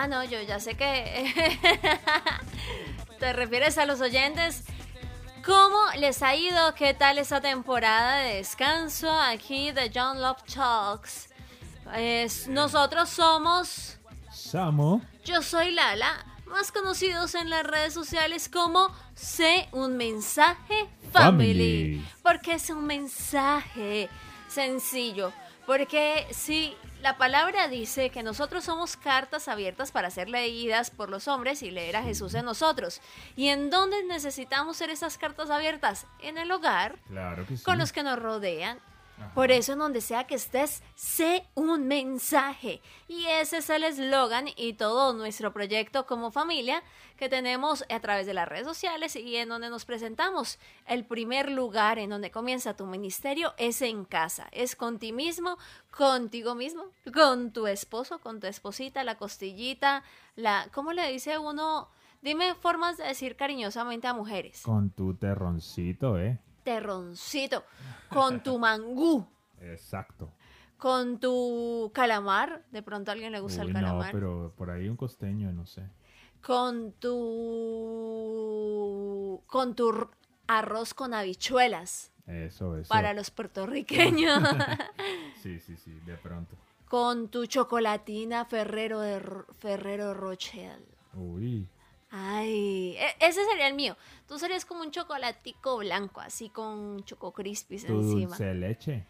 Ah, no, yo ya sé que te refieres a los oyentes. ¿Cómo les ha ido? ¿Qué tal esta temporada de descanso aquí de John Love Talks? nosotros somos... Samo. Yo soy Lala, más conocidos en las redes sociales como Sé un mensaje family. Family. Porque es un mensaje sencillo. Porque si la palabra dice que nosotros somos cartas abiertas para ser leídas por los hombres y leer a Jesús en nosotros. ¿Y en dónde necesitamos ser esas cartas abiertas? En el hogar, Claro que sí. con los que nos rodean. Ajá. Por eso en donde sea que estés, sé un mensaje. Y ese es el eslogan y todo nuestro proyecto como familia que tenemos a través de las redes sociales y en donde nos presentamos. El primer lugar en donde comienza tu ministerio es en casa. Es con ti mismo, contigo mismo, con tu esposo, con tu esposita, la costillita, la... ¿Cómo le dice uno? Dime formas de decir cariñosamente a mujeres. Con tu terroncito, ¿eh? Terroncito, con tu mangú. Exacto. Con tu calamar, de pronto a alguien le gusta Uy, el no, calamar. pero por ahí un costeño, no sé. Con tu con tu arroz con habichuelas Eso, eso. para los puertorriqueños. Sí, sí, sí, de pronto. con tu chocolatina Ferrero de Ro- Ferrero Rocher. Uy, Ay, e- ese sería el mío. Tú serías como un chocolatico blanco, así con choco crispies tu encima. dulce de leche.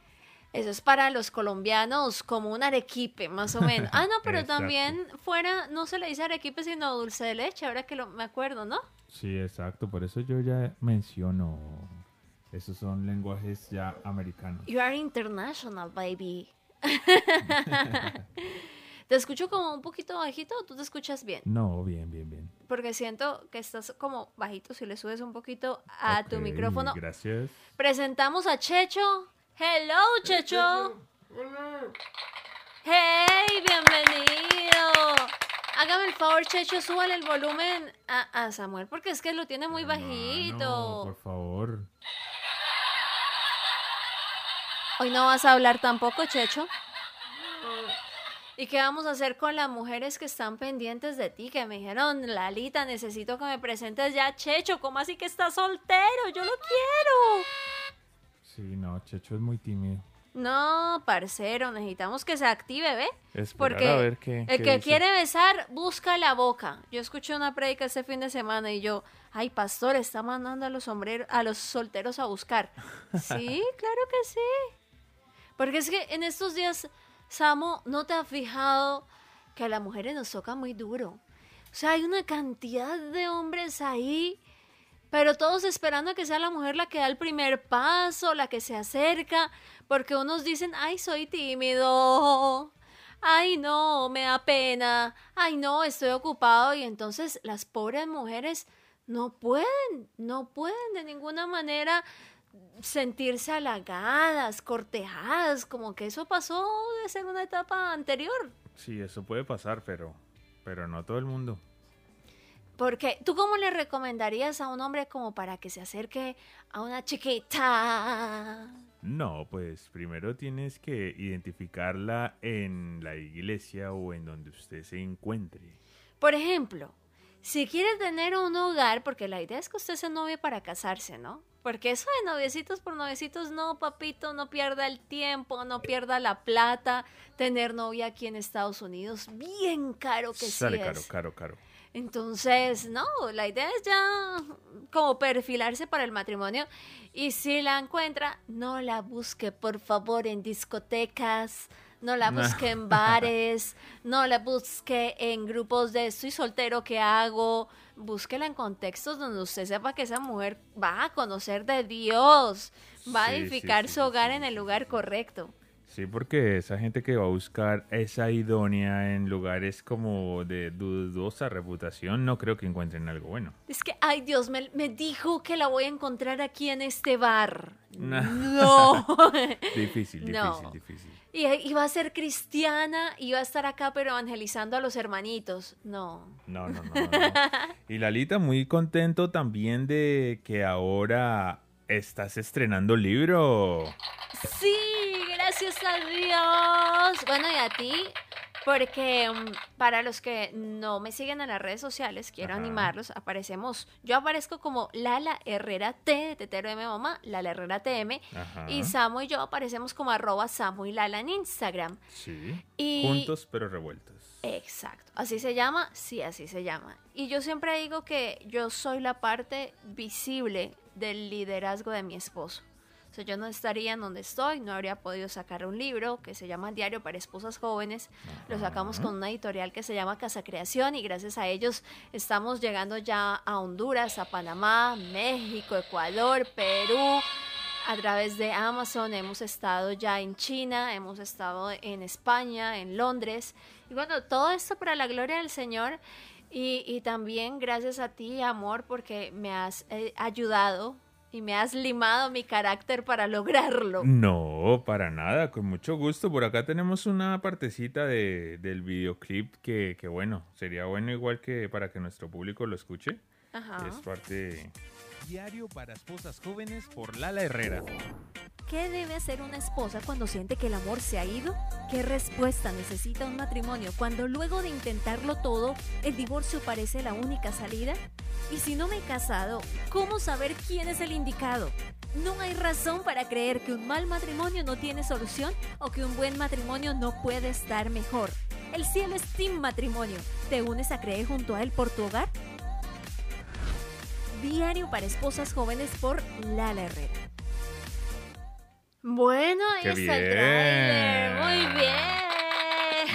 Eso es para los colombianos, como un arequipe, más o menos. Ah, no, pero también fuera, no se le dice arequipe, sino dulce de leche, ahora que lo, me acuerdo, ¿no? Sí, exacto. Por eso yo ya menciono. Esos son lenguajes ya americanos. You are international, baby. ¿Te escucho como un poquito bajito o tú te escuchas bien? No, bien, bien, bien. Porque siento que estás como bajito si le subes un poquito a tu micrófono. Gracias. Presentamos a Checho. Hello, Checho. Hey, bienvenido. Hágame el favor, Checho, súbale el volumen a, a Samuel, porque es que lo tiene muy Hermano, bajito. por favor. Hoy no vas a hablar tampoco, Checho. ¿Y qué vamos a hacer con las mujeres que están pendientes de ti? Que me dijeron, Lalita, necesito que me presentes ya, Checho. ¿Cómo así que estás soltero? Yo lo quiero. Sí, no, Checho es muy tímido. No, parcero, necesitamos que se active, ¿ve? Esperar Porque a ver qué, el qué que dice. quiere besar, busca la boca. Yo escuché una prédica este fin de semana y yo, ay, pastor, está mandando a los sombreros, a los solteros a buscar. Sí, claro que sí. Porque es que en estos días, Samo, ¿no te has fijado que a las mujeres nos toca muy duro? O sea, hay una cantidad de hombres ahí, pero todos esperando a que sea la mujer la que da el primer paso, la que se acerca, porque unos dicen, ay, soy tímido, ay, no, me da pena, ay, no, estoy ocupado, y entonces las pobres mujeres no pueden, no pueden de ninguna manera sentirse halagadas, cortejadas, como que eso pasó de ser una etapa anterior. Sí, eso puede pasar, pero, pero no todo el mundo. Porque, ¿tú cómo le recomendarías a un hombre como para que se acerque a una chiquita? No, pues primero tienes que identificarla en la iglesia o en donde usted se encuentre. Por ejemplo, si quiere tener un hogar, porque la idea es que usted se novie para casarse, ¿no? Porque eso de noviecitos por noviecitos, no, papito, no pierda el tiempo, no pierda la plata. Tener novia aquí en Estados Unidos, bien caro que Sale sí caro, es. caro, caro. Entonces, no, la idea es ya como perfilarse para el matrimonio. Y si la encuentra, no la busque, por favor, en discotecas, no la busque en bares, no la busque en grupos de estoy soltero, ¿qué hago? Búsquela en contextos donde usted sepa que esa mujer va a conocer de Dios, va a Sí, edificar sí, su hogar en el lugar correcto. Sí, porque esa gente que va a buscar esa idónea en lugares como de dudosa reputación, no creo que encuentren algo bueno. Es que, ay Dios, me, me dijo que la voy a encontrar aquí en este bar. No. Difícil, difícil, No. difícil. Y iba a ser cristiana, iba a estar acá pero evangelizando a los hermanitos. No. No, no, no. Y Lalita, muy contento también de que ahora estás estrenando libro. Sí, gracias a Dios. Bueno, y a ti, Porque mm, para los que no me siguen en las redes sociales, quiero Ajá. animarlos. Aparecemos, yo aparezco como Lala Herrera T, de Tetero M Mamá, Lala Herrera TM. Ajá. Y Samu y yo aparecemos como arroba Samu y Lala en Instagram. Sí. Y- Juntos pero revueltos. Exacto. ¿Así se llama? Sí, así se llama. Y yo siempre digo que yo soy la parte visible del liderazgo de mi esposo. O sea, yo no estaría en donde estoy, no habría podido sacar un libro que se llama Diario para Esposas Jóvenes. Lo sacamos con una editorial que se llama Casa Creación y gracias a ellos estamos llegando ya a Honduras, a Panamá, México, Ecuador, Perú. A través de Amazon hemos estado ya en China, hemos estado en España, en Londres. Y bueno, todo esto para la gloria del Señor. Y, y también gracias a ti, amor, porque me has eh, ayudado y me has limado mi carácter para lograrlo. No, para nada, con mucho gusto. Por acá tenemos una partecita de, del videoclip que, que, bueno, sería bueno igual que para que nuestro público lo escuche. Ajá. Es parte... Diario para esposas jóvenes por Lala Herrera. ¿Qué debe hacer una esposa cuando siente que el amor se ha ido? ¿Qué respuesta necesita un matrimonio cuando luego de intentarlo todo, el divorcio parece la única salida? Y si no me he casado, ¿cómo saber quién es el indicado? No hay razón para creer que un mal matrimonio no tiene solución o que un buen matrimonio no puede estar mejor. El cielo es Team Matrimonio. ¿Te unes a creer junto a él por tu hogar? Diario para esposas jóvenes por Lala Herrera. Bueno, ahí ¡Qué está el bien! tráiler. Muy bien.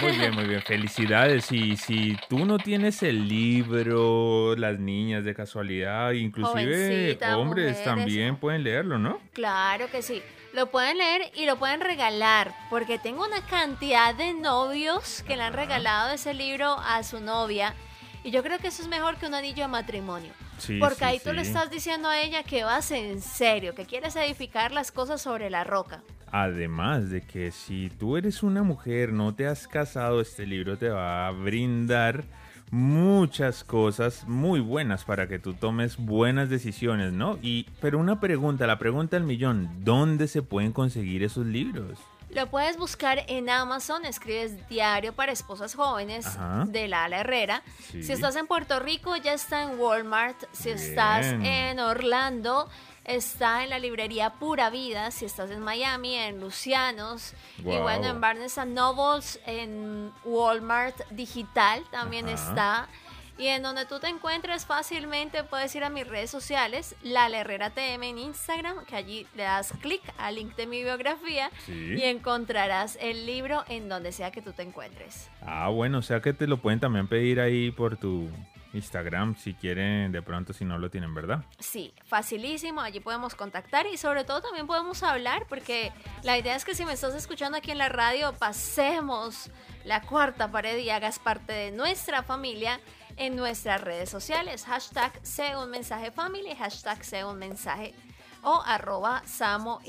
Muy bien, muy bien. Felicidades. Y si tú no tienes el libro, las niñas de casualidad, inclusive hombres mujeres, también pueden leerlo, ¿no? Claro que sí. Lo pueden leer y lo pueden regalar, porque tengo una cantidad de novios que le han regalado ese libro a su novia. Y yo creo que eso es mejor que un anillo de matrimonio. Sí, Porque sí, ahí tú le estás diciendo a ella que vas en serio, que quieres edificar las cosas sobre la roca. Además de que si tú eres una mujer, no te has casado, este libro te va a brindar muchas cosas muy buenas para que tú tomes buenas decisiones, ¿no? Y pero una pregunta, la pregunta del millón, ¿dónde se pueden conseguir esos libros? Lo puedes buscar en Amazon, escribes Diario para Esposas Jóvenes Ajá. de Lala Herrera. Sí. Si estás en Puerto Rico, ya está en Walmart. Si estás en Orlando, está en la librería Pura Vida. Si estás en Miami, en Lucianos. Y bueno, en Barnes Nobles, en Walmart Digital también Ajá. está. Y en donde tú te encuentres fácilmente puedes ir a mis redes sociales, Lala Herrera TM en Instagram, que allí le das clic al link de mi biografía Sí. y encontrarás el libro en donde sea que tú te encuentres. Ah, bueno, o sea que te lo pueden también pedir ahí por tu Instagram si quieren, de pronto si no lo tienen, ¿verdad? Sí, facilísimo, allí podemos contactar y sobre todo también podemos hablar porque la idea es que si me estás escuchando aquí en la radio, pasemos la cuarta pared y hagas parte de nuestra familia en nuestras redes sociales. Hashtag sé un mensaje hashtag sé un mensaje o arroba Samo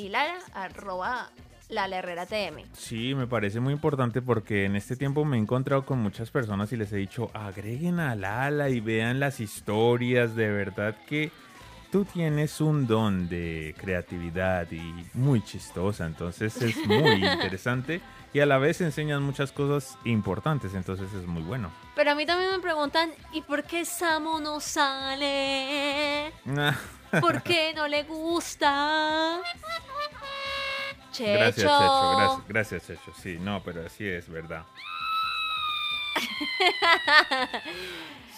arroba Lala Herrera TM. Sí, me parece muy importante porque en este tiempo me he encontrado con muchas personas y les he dicho, agreguen a Lala y vean las historias, de verdad que tú tienes un don de creatividad y muy chistosa, entonces es muy interesante y a la vez enseñan muchas cosas importantes, entonces es muy bueno. Pero a mí también me preguntan, ¿y por qué Samo no sale? ¿Por qué no le gusta? Checho. Gracias, Checho, gracias, gracias, Checho. Sí, no, pero así es, verdad.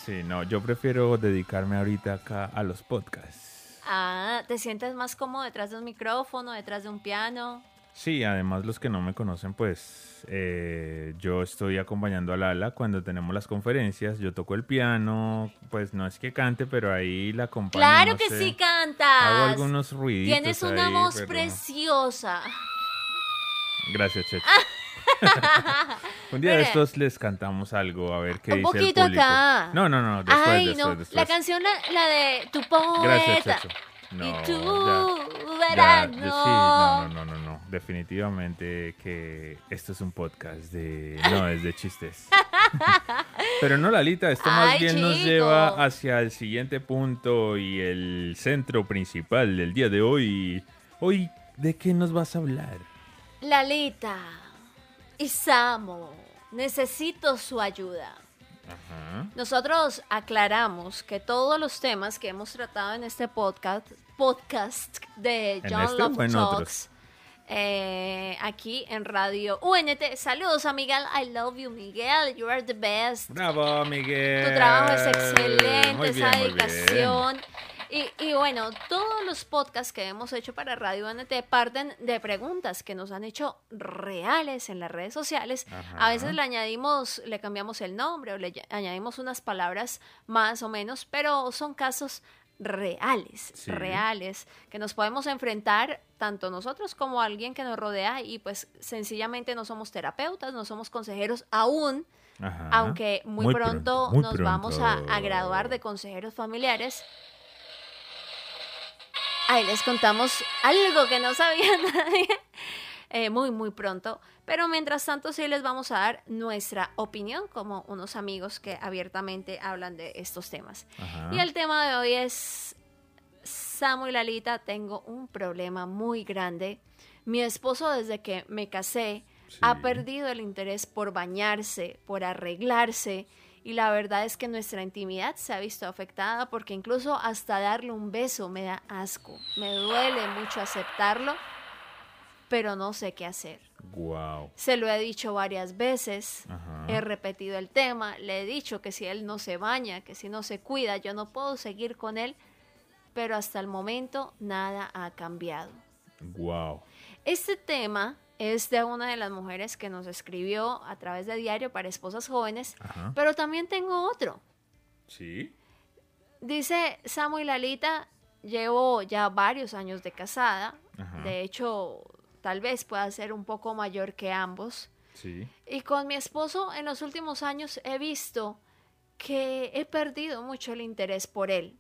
Sí, no, yo prefiero dedicarme ahorita acá a los podcasts. Ah, ¿te sientes más cómodo detrás de un micrófono, detrás de un piano? Sí, además los que no me conocen, pues eh, yo estoy acompañando a Lala cuando tenemos las conferencias, yo toco el piano, pues no es que cante, pero ahí la acompaño. ¡Claro no que sé, sí Hago cantas! algunos ruiditos Tienes una ahí, voz pero- preciosa. Gracias, Checho. Un día de estos les cantamos algo, a ver qué Un dice el poquito público. acá. No, no, no, después, Ay, después, no. después. La canción, la, la de tu Gracias, poeta. Checho. No, y tú Ya, verás, sí, no, no, no, no, no. Definitivamente que esto es un podcast de. No, es de chistes. Pero no, Lalita, esto más Ay, bien nos lleva hacia el siguiente punto y el centro principal del día de hoy. Hoy, ¿de qué nos vas a hablar? Lalita y Samo, necesito su ayuda. Ajá. Nosotros aclaramos que todos los temas que hemos tratado en este podcast, podcast de ¿En John este Love Talks, otros? eh, aquí en Radio UNT. Saludos a Miguel, I love you Miguel, you are the best. Bravo, Miguel. Tu trabajo es excelente, esa bien. Y, y bueno, todos los podcasts que hemos hecho para Radio UNT parten de preguntas que nos han hecho reales en las redes sociales. A veces le añadimos, le cambiamos el nombre o le añadimos unas palabras más o menos, pero son casos reales, Sí. reales, que nos podemos enfrentar tanto nosotros como alguien que nos rodea y pues sencillamente no somos terapeutas, no somos consejeros aún, Ajá. aunque muy, pronto, muy nos vamos a, graduar de consejeros familiares. Ahí les contamos algo que no sabía nadie. Eh, muy, muy pronto. Pero mientras tanto sí les vamos a dar nuestra opinión como unos amigos que abiertamente hablan de estos temas. Ajá. Y el tema de hoy es, Samu y Lalita, tengo un problema muy grande. Mi esposo desde que me casé ha perdido el interés por bañarse, por arreglarse. Y la verdad es que nuestra intimidad se ha visto afectada porque incluso hasta darle un beso me da asco. Me duele mucho aceptarlo, pero no sé qué hacer. Guau. Se lo he dicho varias veces, Ajá. he repetido el tema, le he dicho que si él no se baña, que si no se cuida, yo no puedo seguir con él, pero hasta el momento nada ha cambiado. Guau. Este tema es de una de las mujeres que nos escribió a través de Diario para Esposas Jóvenes, Ajá. pero también tengo otro. Sí. Dice Samu y Lalita, llevo ya varios años de casada, Ajá. de hecho tal vez pueda ser un poco mayor que ambos. Sí. Y con mi esposo en los últimos años he visto que he perdido mucho el interés por él.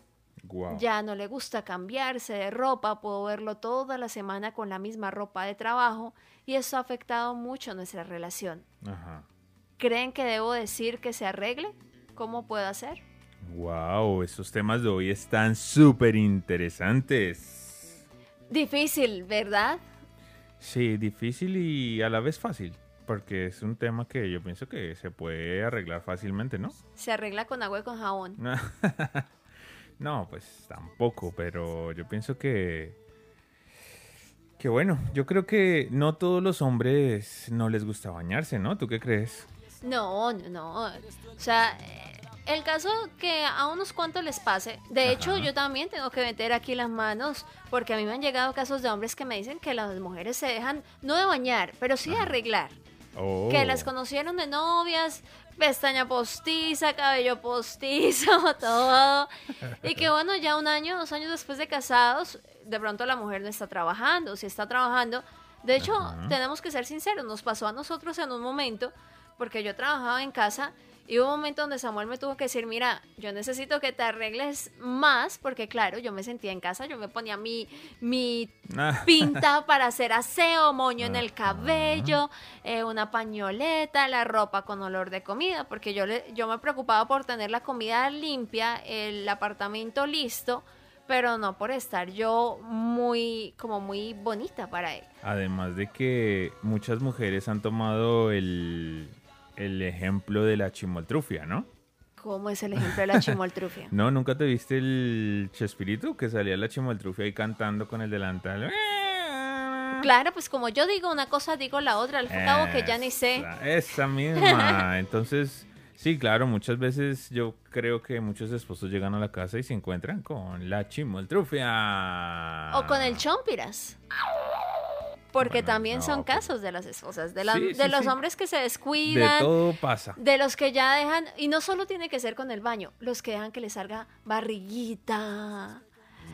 Ya no le gusta cambiarse de ropa, puedo verlo toda la semana con la misma ropa de trabajo y eso ha afectado mucho nuestra relación. Ajá. ¿Creen que debo decir que se arregle? ¿Cómo puedo hacer? Wow, esos temas de hoy están súper interesantes. Difícil, ¿verdad? Sí, difícil y a la vez fácil, porque es un tema que yo pienso que se puede arreglar fácilmente, ¿no? Se arregla con agua y con jabón. No, pues tampoco, pero yo pienso que... Que bueno, yo creo que no todos los hombres no les gusta bañarse, ¿no? ¿Tú qué crees? No, no, no. O sea, eh, el caso que a unos cuantos les pase. De hecho, yo también tengo que meter aquí las manos porque a mí me han llegado casos de hombres que me dicen que las mujeres se dejan, no de bañar, pero sí de arreglar. Oh. Que las conocieron de novias, pestaña postiza, cabello postizo, todo. Y que bueno, ya un año, dos años después de casados, de pronto la mujer no está trabajando, si está trabajando. De hecho, tenemos que ser sinceros, nos pasó a nosotros en un momento, porque yo trabajaba en casa y hubo un momento donde Samuel me tuvo que decir, mira, yo necesito que te arregles más, porque claro, yo me sentía en casa, yo me ponía mi, mi Ah, pinta para hacer aseo, moño en el Ajá. cabello, eh, una pañoleta, la ropa con olor de comida, porque yo, le, yo me preocupaba por tener la comida limpia, el apartamento listo, pero no por estar yo muy, como muy bonita para él. Además de que muchas mujeres han tomado el, el ejemplo de la chimoltrufia, ¿no? ¿Cómo es el ejemplo de la chimoltrufia? No, ¿nunca te viste el Chespirito que salía la chimoltrufia ahí cantando con el delantal? Claro, pues como yo digo una cosa, digo la otra, al cabo que ya ni sé. Esa- Esa misma. Entonces, sí, claro, muchas veces yo creo que muchos esposos llegan a la casa y se encuentran con la chimoltrufia. O con el chompiras. Porque Bueno, también no, son pues- casos de las esposas, de, las- Sí, de sí, los sí. hombres que se De descuidan, todo pasa. de los que ya dejan, y no solo tiene que ser con el baño, los que dejan que les salga barriguita.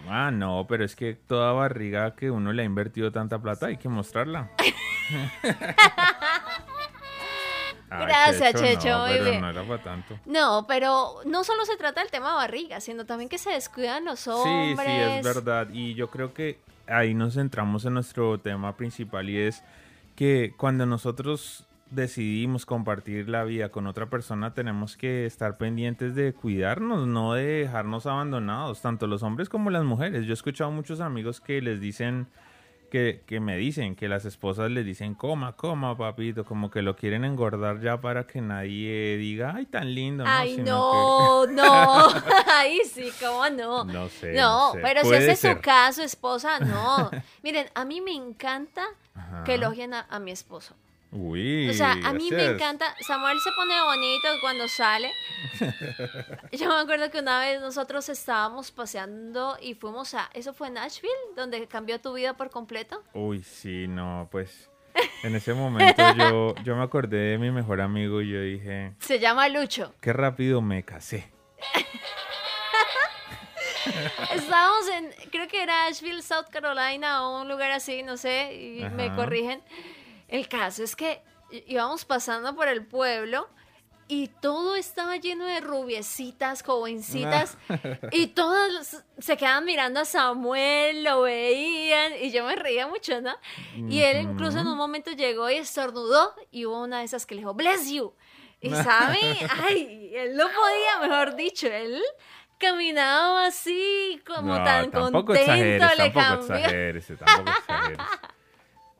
Ah, no, pero es que toda barriga que uno le ha invertido tanta plata hay que mostrarla. Ay, Gracias, Checho, no, muy pero bien. no era para tanto. No, pero no solo se trata del tema barriga, sino también que se descuidan los Sí, hombres. sí, es verdad. Y yo creo que ahí nos centramos en nuestro tema principal y es que cuando nosotros decidimos compartir la vida con otra persona, tenemos que estar pendientes de cuidarnos, no de dejarnos abandonados, tanto los hombres como las mujeres. Yo he escuchado muchos amigos que les dicen que, que me dicen que las esposas les dicen, coma, coma, papito, como que lo quieren engordar ya para que nadie diga, ay, tan lindo. Ay, no, no. Ay, sí, ¿cómo no? No sé, No, no sé. pero si ese es su caso, esposa, no. Miren, a mí me encanta Ajá. que elogien a, a mi esposo. Uy, O sea, a mí me encanta. Samuel se pone bonito cuando sale. Yo me acuerdo que una vez nosotros estábamos paseando y fuimos a. ¿Eso fue Nashville? Donde cambió tu vida por completo. Uy, sí, no, pues en ese momento yo, yo me acordé de mi mejor amigo y yo dije, Se llama Lucho. qué rápido me casé. Estábamos en, creo que era Asheville, South Carolina o un lugar así, no sé, y me corrigen. El caso es que íbamos pasando por el pueblo y todo estaba lleno de rubiecitas, jovencitas, y todas se quedaban mirando a Samuel, lo veían, y yo me reía mucho, ¿no? Y él incluso en un momento llegó y estornudó, y hubo una de esas que le dijo, bless you. Y sabe, ay, él no podía, mejor dicho, él caminaba así, como No, tan contento, exageres, le tampoco cambió. exageres, tampoco exageres.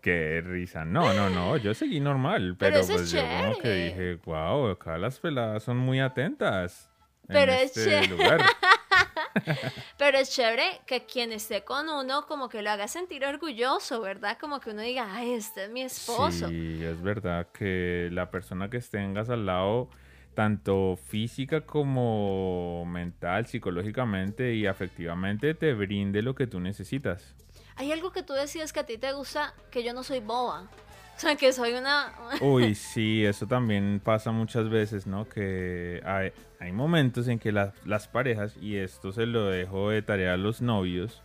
Qué risa. No, no, no, yo seguí normal, Pero pero, eso es pues yo como que dije, wow, acá las peladas son muy atentas. en Pero es este chévere. lugar. Pero es chévere que quien esté con uno como que lo haga sentir orgulloso, ¿verdad? Como que uno diga, ay, este es mi esposo. Sí, es verdad que la persona que tengas al lado, tanto física como mental, psicológicamente y afectivamente, te brinde lo que tú necesitas. Hay algo que tú decías que a ti te gusta, que yo no soy boba. O sea, que soy una... Uy, sí, eso también pasa muchas veces, ¿no? Que hay, hay momentos en que la- las parejas, y esto se lo dejo de tarea a los novios,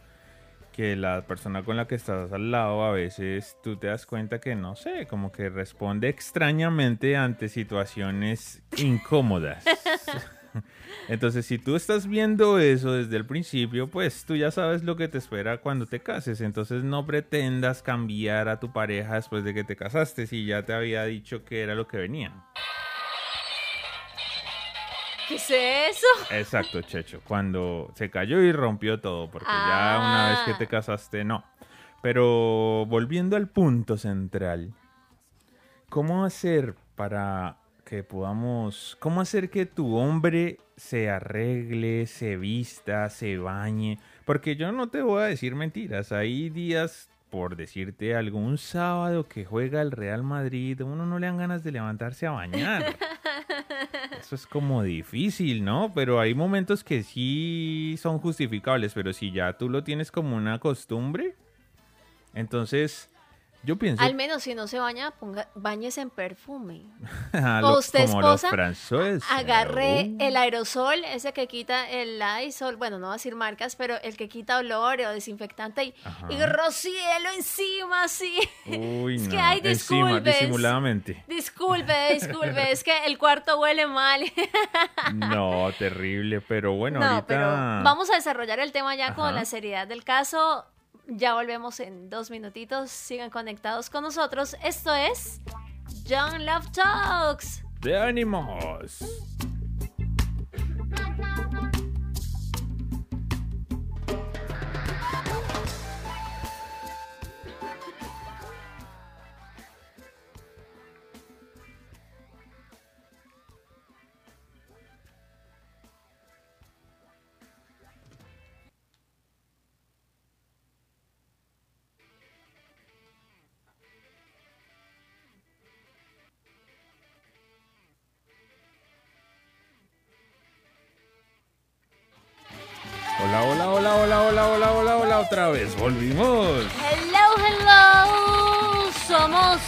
que la persona con la que estás al lado a veces tú te das cuenta que, no sé, como que responde extrañamente ante situaciones incómodas. Entonces, si tú estás viendo eso desde el principio, pues tú ya sabes lo que te espera cuando te cases. Entonces, no pretendas cambiar a tu pareja después de que te casaste, si ya te había dicho que era lo que venía. ¿Qué es eso? Exacto, Checho. Cuando se cayó y rompió todo, porque ya una vez que Ah. te casaste, no. Pero volviendo al punto central, ¿cómo hacer para que podamos, cómo hacer que tu hombre se arregle, se vista, se bañe? Porque yo no te voy a decir mentiras, hay días, por decirte algo, un sábado que juega el Real Madrid, a uno no le dan ganas de levantarse a bañar. Eso es como difícil, ¿no? Pero hay momentos que sí son justificables, pero si ya tú lo tienes como una costumbre, entonces yo pienso Al menos si no se baña, ponga, bañes en perfume. a o lo- usted, como los esposa, franceses. Agarre Uh, el aerosol, ese que quita el Lysol, bueno, no voy a decir marcas, pero el que quita olor o desinfectante y, Ajá. y rocíelo encima, así. Uy, es no. que, ay, Encima, disculpes. disimuladamente. Disculpe, disculpe, es que el cuarto huele mal. No, terrible, pero bueno, no, ahorita... pero vamos a desarrollar el tema ya con la seriedad del caso. Ya volvemos en dos minutitos. Sigan conectados con nosotros. Esto es Young Love Talks. ¡De ánimos! Hola, hola, hola, hola, hola, hola, hola, hola, otra vez, volvimos. Hello, hello. Somos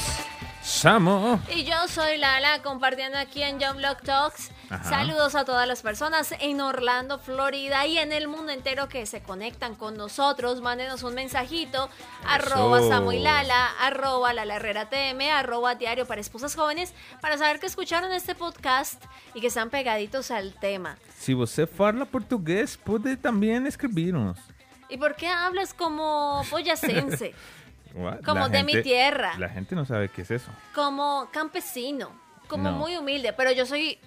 Samo. y yo soy Lala compartiendo aquí en Young Love Talks. Ajá. Saludos a todas las personas en Orlando, Florida y en el mundo entero que se conectan con nosotros. Mándenos un mensajito. Arroba Samuilala, arroba Lala Herrera TM, arroba Diario para Esposas Jóvenes para saber que escucharon este podcast y que están pegaditos al tema. Si você fala portugués, puede también escribirnos. ¿Y por qué hablas como boyacense? What? Como La de mi tierra. La gente no sabe qué es eso. como campesino, como No. muy humilde, pero yo soy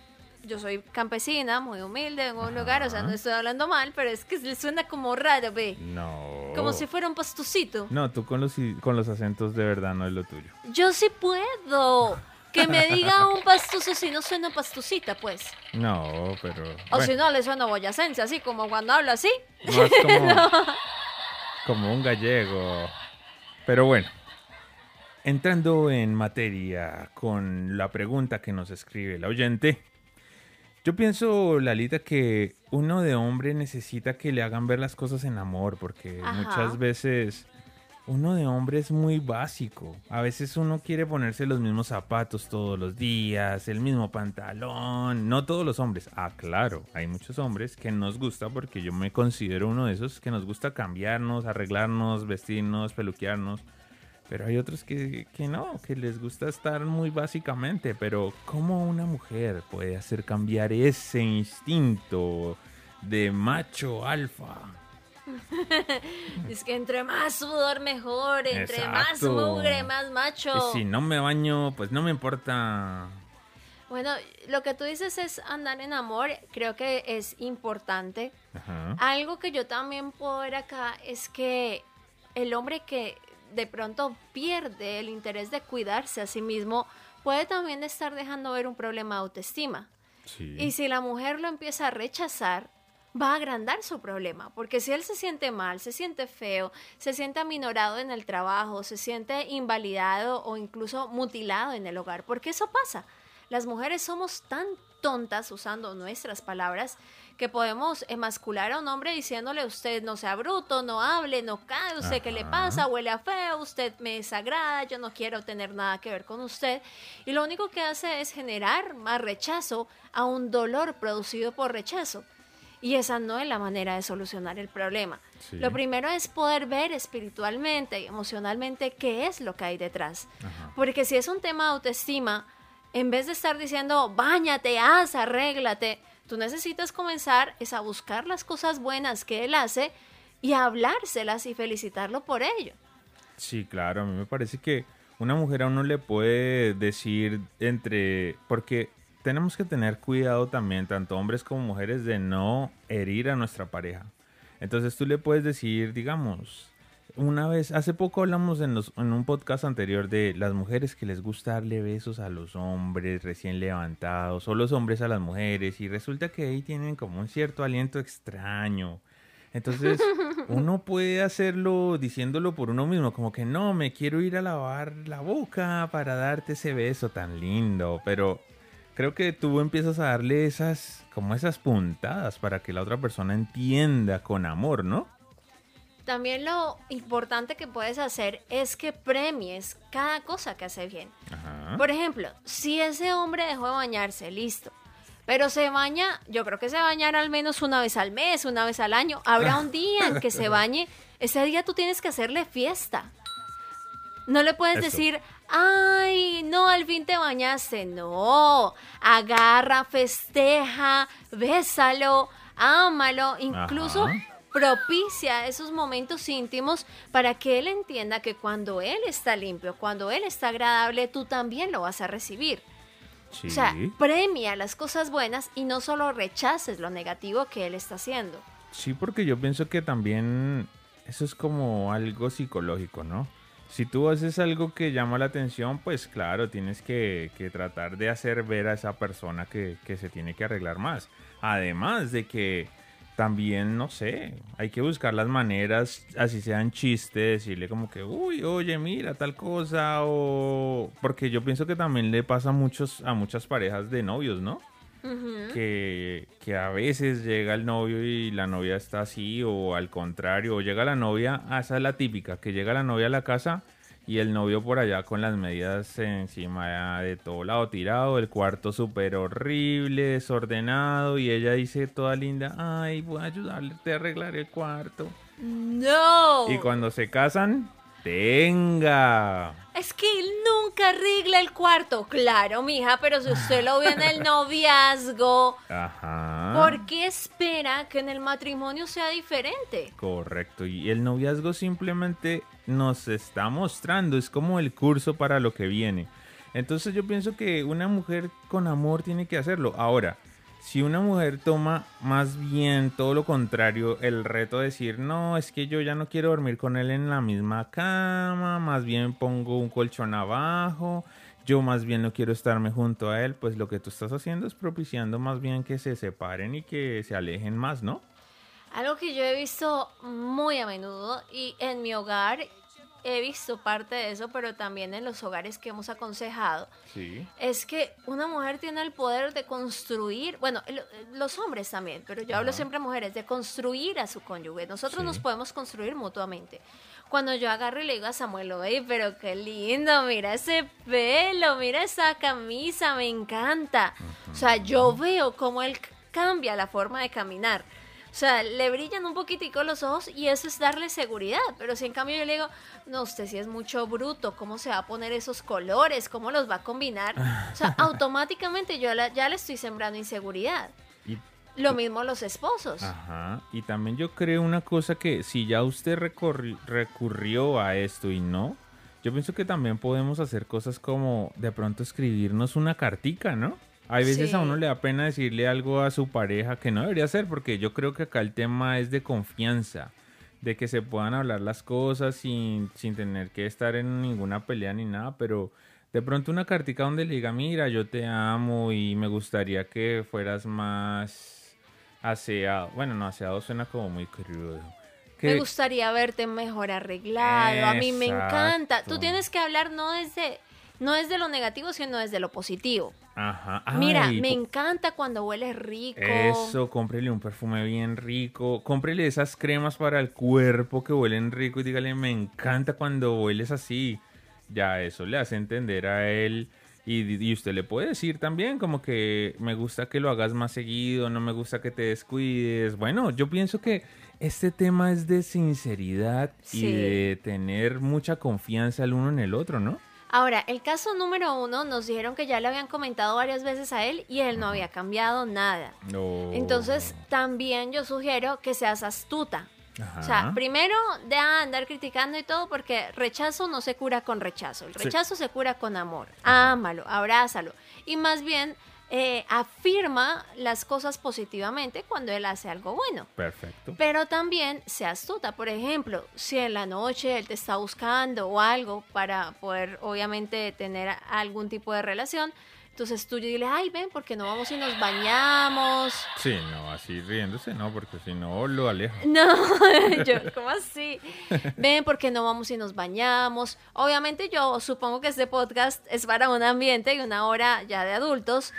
yo soy campesina, muy humilde en un lugar, o sea, no estoy hablando mal, pero es que le suena como raro, ve. No. Como si fuera un pastucito. No, tú con los, con los acentos de verdad no es lo tuyo. Yo sí puedo. Que me diga un pastuso si no suena pastucita, pues. No, pero. O si no, le suena boyacense, así como cuando hablo así. Más como, como un gallego. Pero bueno, entrando en materia con la pregunta que nos escribe el oyente. Yo pienso, Lalita, que uno de hombre necesita que le hagan ver las cosas en amor, porque Ajá. muchas veces uno de hombre es muy básico. A veces uno quiere ponerse los mismos zapatos todos los días, el mismo pantalón. No todos los hombres. Ah, claro, hay muchos hombres que nos gusta, porque yo me considero uno de esos que nos gusta cambiarnos, arreglarnos, vestirnos, peluquearnos. Pero hay otros que, que no, que les gusta estar muy básicamente. Pero ¿cómo una mujer puede hacer cambiar ese instinto de macho alfa? Es que entre más sudor mejor, entre más mugre, más macho. Y si no me baño, pues no me importa. Bueno, lo que tú dices es andar en amor, creo que es importante. Ajá. Algo que yo también puedo ver acá es que el hombre que de pronto pierde el interés de cuidarse a sí mismo puede también estar dejando ver un problema de autoestima. Sí. Y si la mujer lo empieza a rechazar, va a agrandar su problema, porque si él se siente mal, se siente feo, se siente aminorado en el trabajo, se siente invalidado o incluso mutilado en el hogar, porque eso pasa. Las mujeres somos tan tontas usando nuestras palabras que podemos emascular a un hombre diciéndole usted no sea bruto, no hable, no cae, usted qué le pasa, huele a feo, usted me desagrada, yo no quiero tener nada que ver con usted. Y lo único que hace es generar más rechazo a un dolor producido por rechazo. Y esa no es la manera de solucionar el problema. Sí. Lo primero es poder ver espiritualmente y emocionalmente qué es lo que hay detrás. Ajá. Porque si es un tema de autoestima, en vez de estar diciendo, bañate, haz, arréglate, tú necesitas comenzar es a buscar las cosas buenas que él hace y a hablárselas y felicitarlo por ello. Sí, claro, a mí me parece que una mujer a uno le puede decir entre... Porque tenemos que tener cuidado también, tanto hombres como mujeres, de no herir a nuestra pareja. Entonces tú le puedes decir, digamos, una vez, hace poco hablamos en, los- en un podcast anterior de las mujeres que les gusta darle besos a los hombres recién levantados, o los hombres a las mujeres, y resulta que ahí tienen como un cierto aliento extraño. Entonces, uno puede hacerlo diciéndolo por uno mismo, como que no, me quiero ir a lavar la boca para darte ese beso tan lindo, pero creo que tú empiezas a darle esas, como esas puntadas para que la otra persona entienda con amor, ¿no? También lo importante que puedes hacer es que premies cada cosa que hace bien. Ajá. Por ejemplo, si ese hombre dejó de bañarse, listo. Pero se baña, yo creo que se bañará al menos una vez al mes, una vez al año. Habrá un día en que se bañe. Ese día tú tienes que hacerle fiesta. No le puedes Eso. decir, ay, no, al fin te bañaste. No, agarra, festeja, bésalo, ámalo, incluso Ajá. Propicia esos momentos íntimos para que él entienda que cuando él está limpio, cuando él está agradable, tú también lo vas a recibir. Sí. O sea, premia las cosas buenas y no solo rechaces lo negativo que él está haciendo. Sí, porque yo pienso que también eso es como algo psicológico, ¿no? Si tú haces algo que llama la atención, pues claro, tienes que, que tratar de hacer ver a esa persona que, que se tiene que arreglar más. Además de que también, no sé, hay que buscar las maneras, así sean chistes, decirle como que, uy, oye, mira tal cosa, o... Porque yo pienso que también le pasa a, muchos, a muchas parejas de novios, ¿no? que, que a veces llega el novio y la novia está así, o al contrario, o llega la novia, esa es la típica, que llega la novia a la casa y el novio por allá con las medidas encima de todo lado tirado, el cuarto súper horrible, desordenado, y ella dice toda linda, ay, voy a ayudarte a arreglar el cuarto. No. Y cuando se casan, tenga. Es que él nunca arregla el cuarto. Claro, mija, pero si usted lo vio en el noviazgo, Ajá. ¿por qué espera que en el matrimonio sea diferente? Correcto, y el noviazgo simplemente nos está mostrando, es como el curso para lo que viene. Entonces yo pienso que una mujer con amor tiene que hacerlo. Ahora, Si una mujer toma más bien todo lo contrario, el reto de decir, no, es que yo ya no quiero dormir con él en la misma cama, más bien pongo un colchón abajo, yo más bien no quiero estarme junto a él, pues lo que tú estás haciendo es propiciando más bien que se separen y que se alejen más, ¿no? Algo que yo he visto muy a menudo y en mi hogar he visto parte de eso, pero también en los hogares que hemos aconsejado, Sí. es que una mujer tiene el poder de construir, bueno, los hombres también, pero yo hablo Ajá. siempre a mujeres, de construir a su cónyuge. Nosotros Sí. nos podemos construir mutuamente. Cuando yo agarro y le digo a Samuel, oye, pero qué lindo, mira ese pelo, mira esa camisa, me encanta. O sea, yo veo cómo él cambia la forma de caminar. O sea, le brillan un poquitico los ojos y eso es darle seguridad. Pero si en cambio yo le digo, no, usted sí es mucho bruto, ¿cómo se va a poner esos colores? ¿Cómo los va a combinar? O sea, automáticamente yo la- ya le estoy sembrando inseguridad. Y Lo mismo los esposos. Ajá, y también yo creo una cosa que si ya usted recurrió a esto y no, yo pienso que también podemos hacer cosas como de pronto escribirnos una cartica, ¿no? Hay veces Sí. a uno le da pena decirle algo a su pareja que no debería ser, porque yo creo que acá el tema es de confianza, de que se puedan hablar las cosas sin, sin tener que estar en ninguna pelea ni nada, pero de pronto una cartica donde le diga, mira, yo te amo y me gustaría que fueras más aseado. Bueno, no, aseado suena como muy crudo. Me gustaría verte mejor arreglado. A mí me encanta. Tú tienes que hablar no desde, no desde lo negativo, sino desde lo positivo. Ajá. Mira, ay, me po- encanta cuando hueles rico. Eso, cómprele un perfume bien rico, cómprele esas cremas para el cuerpo que huelen rico y dígale, me encanta cuando hueles así. Ya eso le hace entender a él y, y usted le puede decir también como que me gusta que lo hagas más seguido, no me gusta que te descuides. Bueno, yo pienso que este tema es de sinceridad Sí. y de tener mucha confianza el uno en el otro, ¿no? Ahora, el caso número uno, nos dijeron que ya le habían comentado varias veces a él y él no había cambiado nada. No. Entonces, también yo sugiero que seas astuta. Ajá. O sea, primero deja de andar criticando y todo porque rechazo no se cura con rechazo. El Sí. rechazo se cura con amor. Ámalo, abrázalo. Y más bien eh, afirma las cosas positivamente cuando él hace algo bueno. Perfecto. Pero también sea astuta. Por ejemplo, si en la noche él te está buscando o algo para poder, obviamente, tener algún tipo de relación, entonces tú dile, ay, ven, porque no vamos y nos bañamos. Sí, no, así riéndose, no, porque si no lo aleja. No, yo, ¿cómo así? Ven, porque no vamos y nos bañamos. Obviamente yo supongo que este podcast es para un ambiente y una hora ya de adultos.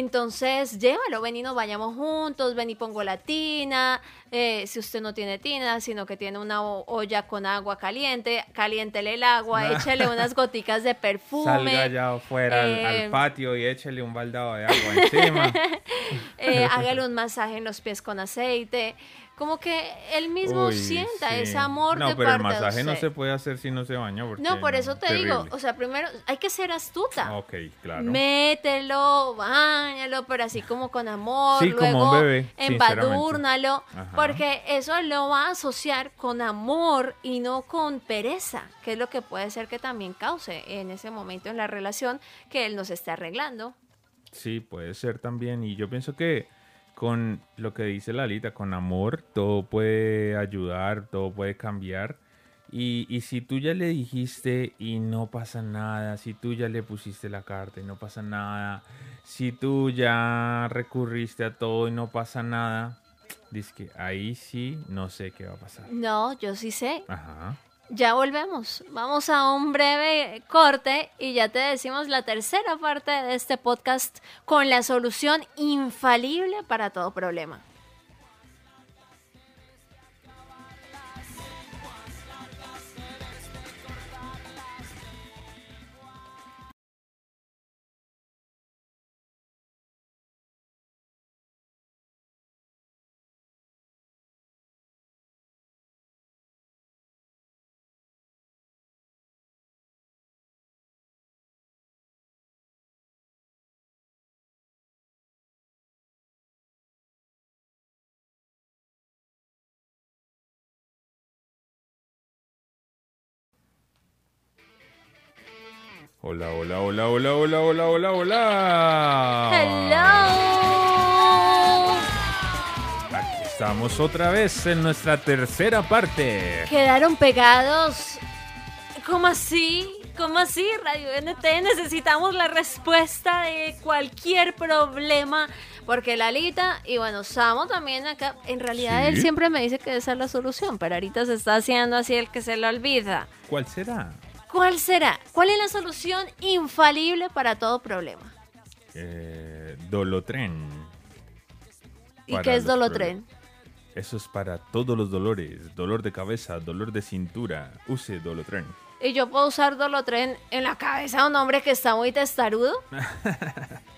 Entonces, llévalo, ven y nos bañamos juntos, ven y pongo la tina. eh, si usted no tiene tina, sino que tiene una olla con agua caliente, caliéntele el agua, Nah. échele unas goticas de perfume. Salga allá afuera al- al, eh, patio y échele un baldado de agua encima. eh, hágale un masaje en los pies con aceite. Como que él mismo Uy, sienta sí. ese amor No, de pero el de masaje no se puede hacer si no se baña. Porque, No, por eso te digo, o sea, primero hay que ser astuta. Ok, claro. Mételo, bañalo, pero así como con amor, Sí, como luego un bebé, embadúrnalo, porque eso lo va a asociar con amor y no con pereza, que es lo que puede ser que también cause en ese momento en la relación que él nos esté arreglando. Sí, puede ser también. Y yo pienso que con lo que dice Lalita, con amor, todo puede ayudar, todo puede cambiar. Y, y si tú ya le dijiste y no pasa nada, si tú ya le pusiste la carta y no pasa nada, si tú ya recurriste a todo y no pasa nada, dice que ahí sí no sé qué va a pasar. No, yo sí sé. Ajá. Ya volvemos. Vamos a un breve corte y ya te decimos la tercera parte de este podcast con la solución infalible para todo problema. Hola, hola, hola, hola, hola, hola, hola, hola. Hello. estamos otra vez en nuestra tercera parte. Quedaron pegados. ¿Cómo así? ¿Cómo así, Radio NT? Necesitamos la respuesta de cualquier problema. Porque Lalita y bueno, Samo también acá, en realidad Sí. él siempre me dice que esa es la solución, pero ahorita se está haciendo así el que se lo olvida. ¿Cuál será? ¿Cuál será? ¿Cuál es la solución infalible para todo problema? Eh, Dolotren. ¿Y qué es Dolotren? Eso es para todos los dolores. Dolor de cabeza, dolor de cintura. Use Dolotren. ¿Y yo puedo usar Dolotren en la cabeza de un hombre que está muy testarudo?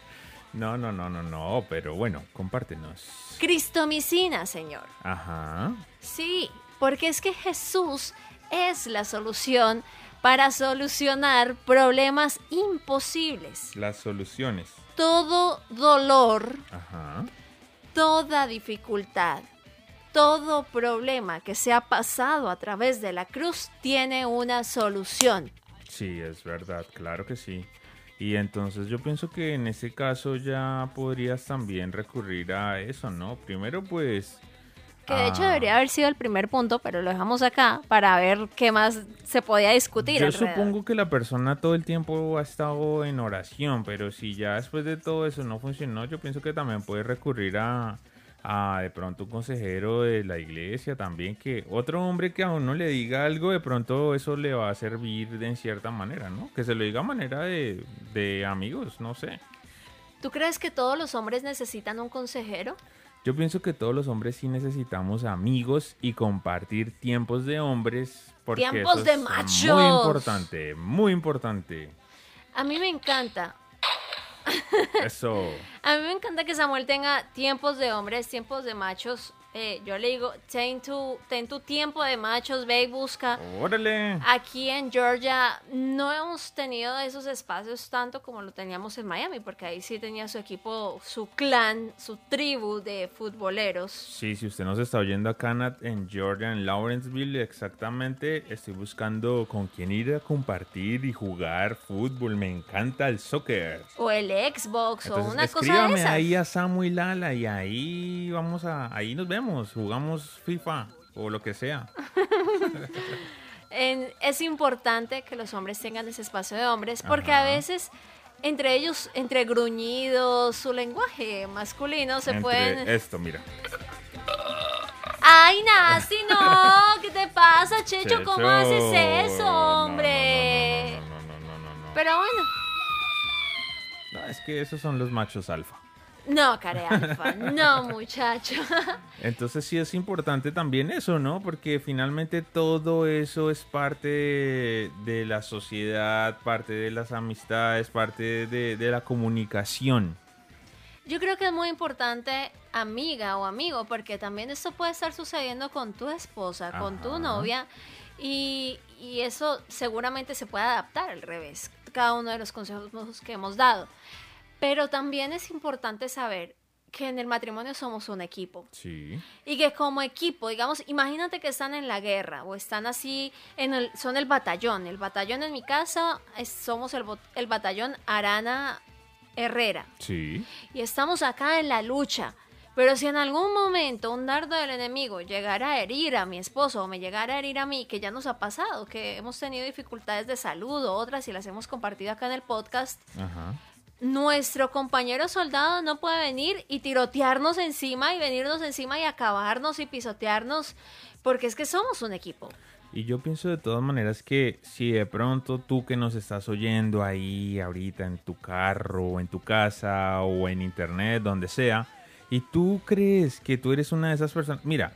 No, no, no, no, no. Pero bueno, compártenos. Cristomicina, señor. Ajá. Sí, porque es que Jesús es la solución para solucionar problemas imposibles. Las soluciones. Todo dolor, Ajá. toda dificultad, todo problema que se ha pasado a través de la cruz tiene una solución. Sí, es verdad, claro que sí. Y entonces yo pienso que en ese caso ya podrías también recurrir a eso, ¿no? Primero pues... Que de hecho ah, debería haber sido el primer punto, pero lo dejamos acá para ver qué más se podía discutir. Yo alrededor. supongo que la persona todo el tiempo ha estado en oración, pero si ya después de todo eso no funcionó, yo pienso que también puede recurrir a, a de pronto un consejero de la iglesia también, que otro hombre que a uno le diga algo, de pronto eso le va a servir de en cierta manera, ¿no? Que se lo diga a manera de, de amigos, no sé. ¿Tú crees que todos los hombres necesitan un consejero? Yo pienso que todos los hombres sí necesitamos amigos y compartir tiempos de hombres. Porque Tiempos eso de es machos. Muy importante, muy importante. A mí me encanta. Eso. A mí me encanta que Samuel tenga tiempos de hombres, tiempos de machos. Eh, yo le digo, ten tu, ten tu tiempo de machos, ve y busca. Órale. Aquí en Georgia no hemos tenido esos espacios tanto como lo teníamos en Miami, porque ahí sí tenía su equipo, su clan, su tribu de futboleros. Sí, si usted nos está oyendo acá en, Georgia, en Lawrenceville, exactamente, estoy buscando con quién ir a compartir y jugar fútbol. Me encanta el soccer. O el Xbox, o Entonces, una cosa de esas. ahí a Samu y Lala y ahí vamos a, ahí nos vemos, jugamos FIFA o lo que sea. Es importante que los hombres tengan ese espacio de hombres porque a Ajá. veces entre ellos, entre gruñidos, su lenguaje masculino se Entre pueden... esto, mira. ¡Ay, Nasti, no! ¿Qué te pasa, Checho? Checho. ¿Cómo haces eso, No, no, no, hombre? No, no, no, no, no, no. Pero bueno, No, es que esos son los machos alfa. No, care alfa, no, muchacho. Entonces sí es importante también eso, ¿no? Porque finalmente todo eso es parte de, de la sociedad, parte de las amistades, parte de, de la comunicación. Yo creo que es muy importante, amiga o amigo, porque también esto puede estar sucediendo con tu esposa, con tu novia, y, y eso seguramente se puede adaptar al revés, cada uno de los consejos que hemos dado. Pero también es importante saber que en el matrimonio somos un equipo. Sí. Y que como equipo, digamos, imagínate que están en la guerra o están así, en el, son el batallón. El batallón en mi casa es- somos el, el batallón Arana Herrera Sí. y estamos acá en la lucha. Pero si en algún momento un dardo del enemigo llegara a herir a mi esposo o me llegara a herir a mí, que ya nos ha pasado, que hemos tenido dificultades de salud o otras y las hemos compartido acá en el podcast, Ajá. Nuestro compañero soldado no puede venir y tirotearnos encima y venirnos encima y acabarnos y pisotearnos, porque es que somos un equipo. Y yo pienso de todas maneras que si de pronto tú que nos estás oyendo ahí ahorita en tu carro, o en tu casa o en internet, donde sea, y tú crees que tú eres una de esas personas, mira,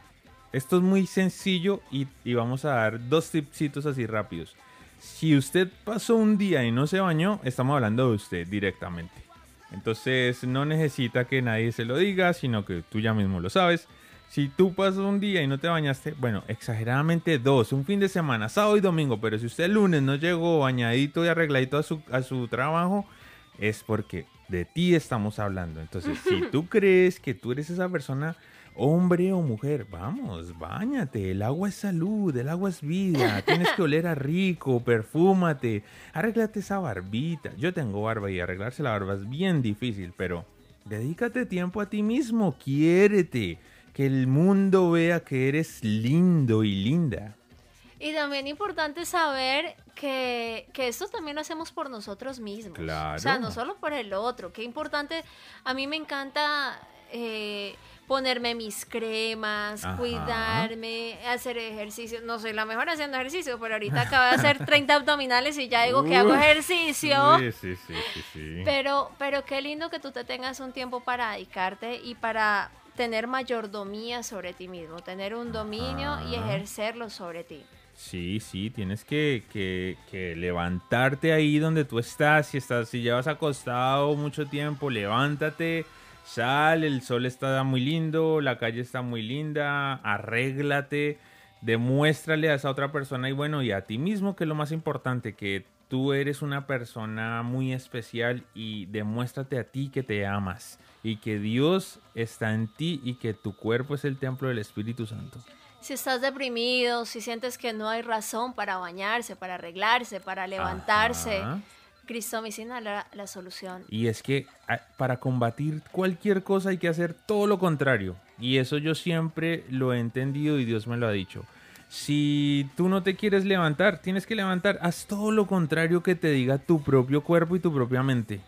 esto es muy sencillo y, y vamos a dar dos tipsitos así rápidos. Si usted pasó un día y no se bañó, estamos hablando de usted directamente. Entonces no necesita que nadie se lo diga, sino que tú ya mismo lo sabes. Si tú pasas un día y no te bañaste, bueno, exageradamente dos, un fin de semana, sábado y domingo, pero si usted el lunes no llegó bañadito y arregladito a su, a su trabajo, es porque de ti estamos hablando. Entonces, si tú crees que tú eres esa persona, hombre o mujer, vamos, bañate, el agua es salud, el agua es vida, tienes que oler a rico, perfúmate, arréglate esa barbita. Yo tengo barba y arreglarse la barba es bien difícil, pero dedícate tiempo a ti mismo, quiérete. que el mundo vea que eres lindo y linda. Y también importante saber que, que, esto también lo hacemos por nosotros mismos. Claro. O sea, no solo por el otro. Qué importante. A mí me encanta eh, ponerme mis cremas, Ajá. cuidarme, hacer ejercicio. No soy la mejor haciendo ejercicio, pero ahorita acabo de hacer 30 abdominales y ya digo que hago ejercicio. Sí, sí, sí, sí, sí. Pero, pero qué lindo que tú te tengas un tiempo para dedicarte y para tener mayordomía sobre ti mismo, tener un dominio y ejercerlo sobre ti. Sí, sí, tienes que, que- que levantarte ahí donde tú estás. Si estás, si llevas acostado mucho tiempo, levántate, sal, el sol está muy lindo, la calle está muy linda, arréglate, demuéstrale a esa otra persona y bueno, y a ti mismo que es lo más importante, que tú eres una persona muy especial y demuéstrate a ti que te amas y que Dios está en ti y que tu cuerpo es el templo del Espíritu Santo. Si estás deprimido, si sientes que no hay razón para bañarse, para arreglarse, para levantarse, Ajá. Cristo Medicina la, la solución. Y es que para combatir cualquier cosa hay que hacer todo lo contrario. Y eso yo siempre lo he entendido y Dios me lo ha dicho. Si tú no te quieres levantar, tienes que levantar. Haz todo lo contrario que te diga tu propio cuerpo y tu propia mente.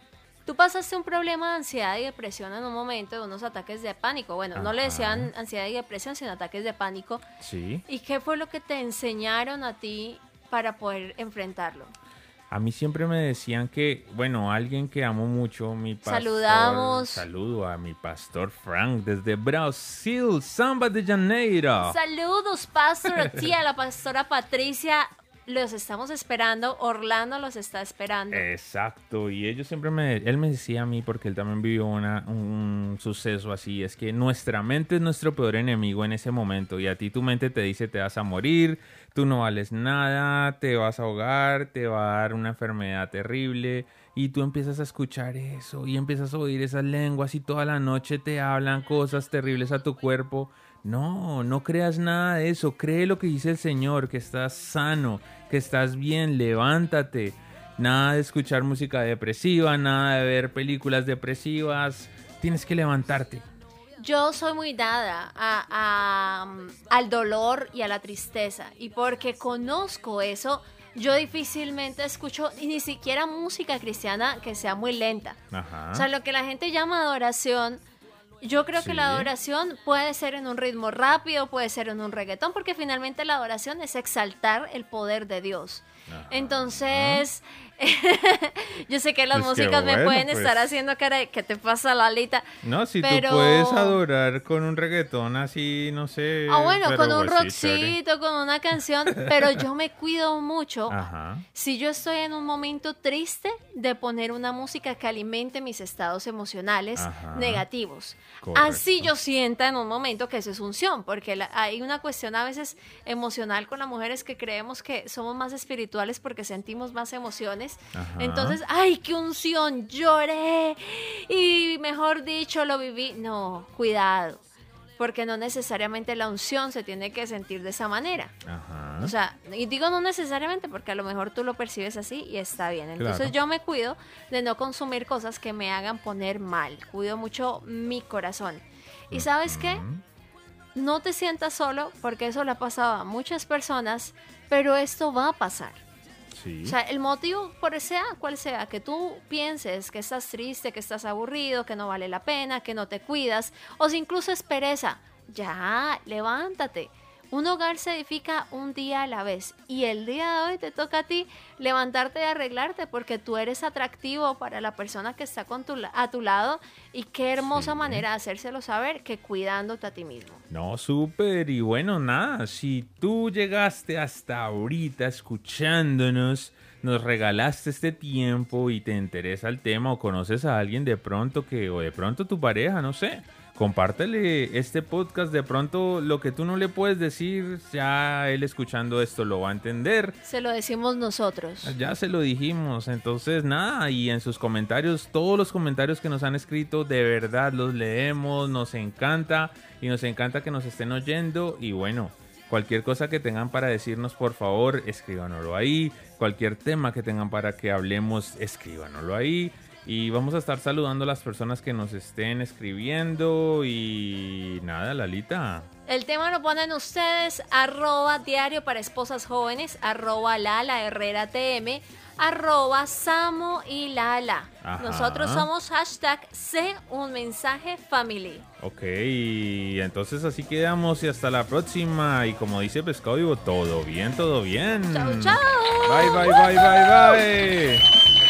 Tú pasaste un problema de ansiedad y depresión en un momento, de unos ataques de pánico. Bueno, no le Ajá. decían ansiedad y depresión, sino ataques de pánico. Sí. ¿Y qué fue lo que te enseñaron a ti para poder enfrentarlo? A mí siempre me decían que, bueno, alguien que amo mucho, mi pastor. Saludamos. Saludo a mi pastor Frank desde Brasil, Samba de Janeiro. Saludos, pastor, a ti, a la pastora Patricia. Los estamos esperando. Orlando los está esperando. Exacto, y ellos siempre me, él me decía a mí, porque él también vivió una, un suceso así, es que nuestra mente es nuestro peor enemigo en ese momento, y a ti tu mente te dice te vas a morir, tú no vales nada, te vas a ahogar, te va a dar una enfermedad terrible, y tú empiezas a escuchar eso, y empiezas a oír esas lenguas, y toda la noche te hablan cosas terribles a tu cuerpo. No, no creas nada de eso, cree lo que dice el Señor, que estás sano, que estás bien, levántate. Nada de escuchar música depresiva, nada de ver películas depresivas. Tienes que levantarte. Yo soy muy dada a- a, al dolor y a la tristeza. Y porque conozco eso, yo difícilmente escucho ni siquiera música cristiana que sea muy lenta. Ajá. O sea, lo que la gente llama adoración, yo creo que la adoración puede ser en un ritmo rápido, puede ser en un reggaetón, porque finalmente la adoración es exaltar el poder de Dios. Ajá. Entonces, yo sé que las Pues músicas me pueden pues. estar haciendo cara de, ¿qué te pasa, Lalita? No, si pero- tú puedes adorar con un reggaetón así, no sé. Ah, bueno, con un pues rockcito, con una canción, pero yo me cuido mucho. Ajá. Si yo estoy en un momento triste, de poner una música que alimente mis estados emocionales Ajá. negativos. Correcto. Así yo sienta en un momento que eso es unción, porque la- hay una cuestión a veces emocional con las mujeres que creemos que somos más espirituales porque sentimos más emociones. Ajá. Entonces, ¡ay, qué unción! Lloré y mejor dicho, lo viví. No, cuidado, porque no necesariamente la unción se tiene que sentir de esa manera. Ajá. O sea, y digo no necesariamente porque a lo mejor tú lo percibes así y está bien. Entonces Claro. yo me cuido de no consumir cosas que me hagan poner mal. Cuido mucho mi corazón. ¿Y sabes qué? No te sientas solo porque eso le ha pasado a muchas personas, pero esto va a pasar. O sea, el motivo, por sea cual sea, que tú pienses que estás triste, que estás aburrido, que no vale la pena, que no te cuidas, o si incluso es pereza, ya, levántate. Un hogar se edifica un día a la vez y el día de hoy te toca a ti levantarte y arreglarte porque tú eres atractivo para la persona que está con tu, a tu lado y qué hermosa Sí. manera de hacérselo saber que cuidándote a ti mismo. No, súper. Y bueno, nada, si tú llegaste hasta ahorita escuchándonos, nos regalaste este tiempo y te interesa el tema o conoces a alguien de pronto que, o de pronto tu pareja, no sé, compártele este podcast. De pronto lo que tú no le puedes decir, ya él escuchando esto lo va a entender. Se lo decimos nosotros. Ya se lo dijimos, entonces nada, y en sus comentarios, todos los comentarios que nos han escrito, de verdad los leemos, nos encanta y nos encanta que nos estén oyendo y bueno, cualquier cosa que tengan para decirnos, por favor, escríbanoslo ahí, cualquier tema que tengan para que hablemos, escríbanoslo ahí. Y vamos a estar saludando a las personas que nos estén escribiendo y nada, Lalita. El tema lo ponen ustedes, arroba diario para esposas jóvenes, arroba Lala Herrera TM, arroba Samo y Lala. Ajá. Nosotros somos hashtag C un mensaje family. Ok, entonces así quedamos y hasta la próxima. Y como dice Pescado Vivo, todo bien, todo bien. Chao, chao. Bye, bye, bye, bye, bye.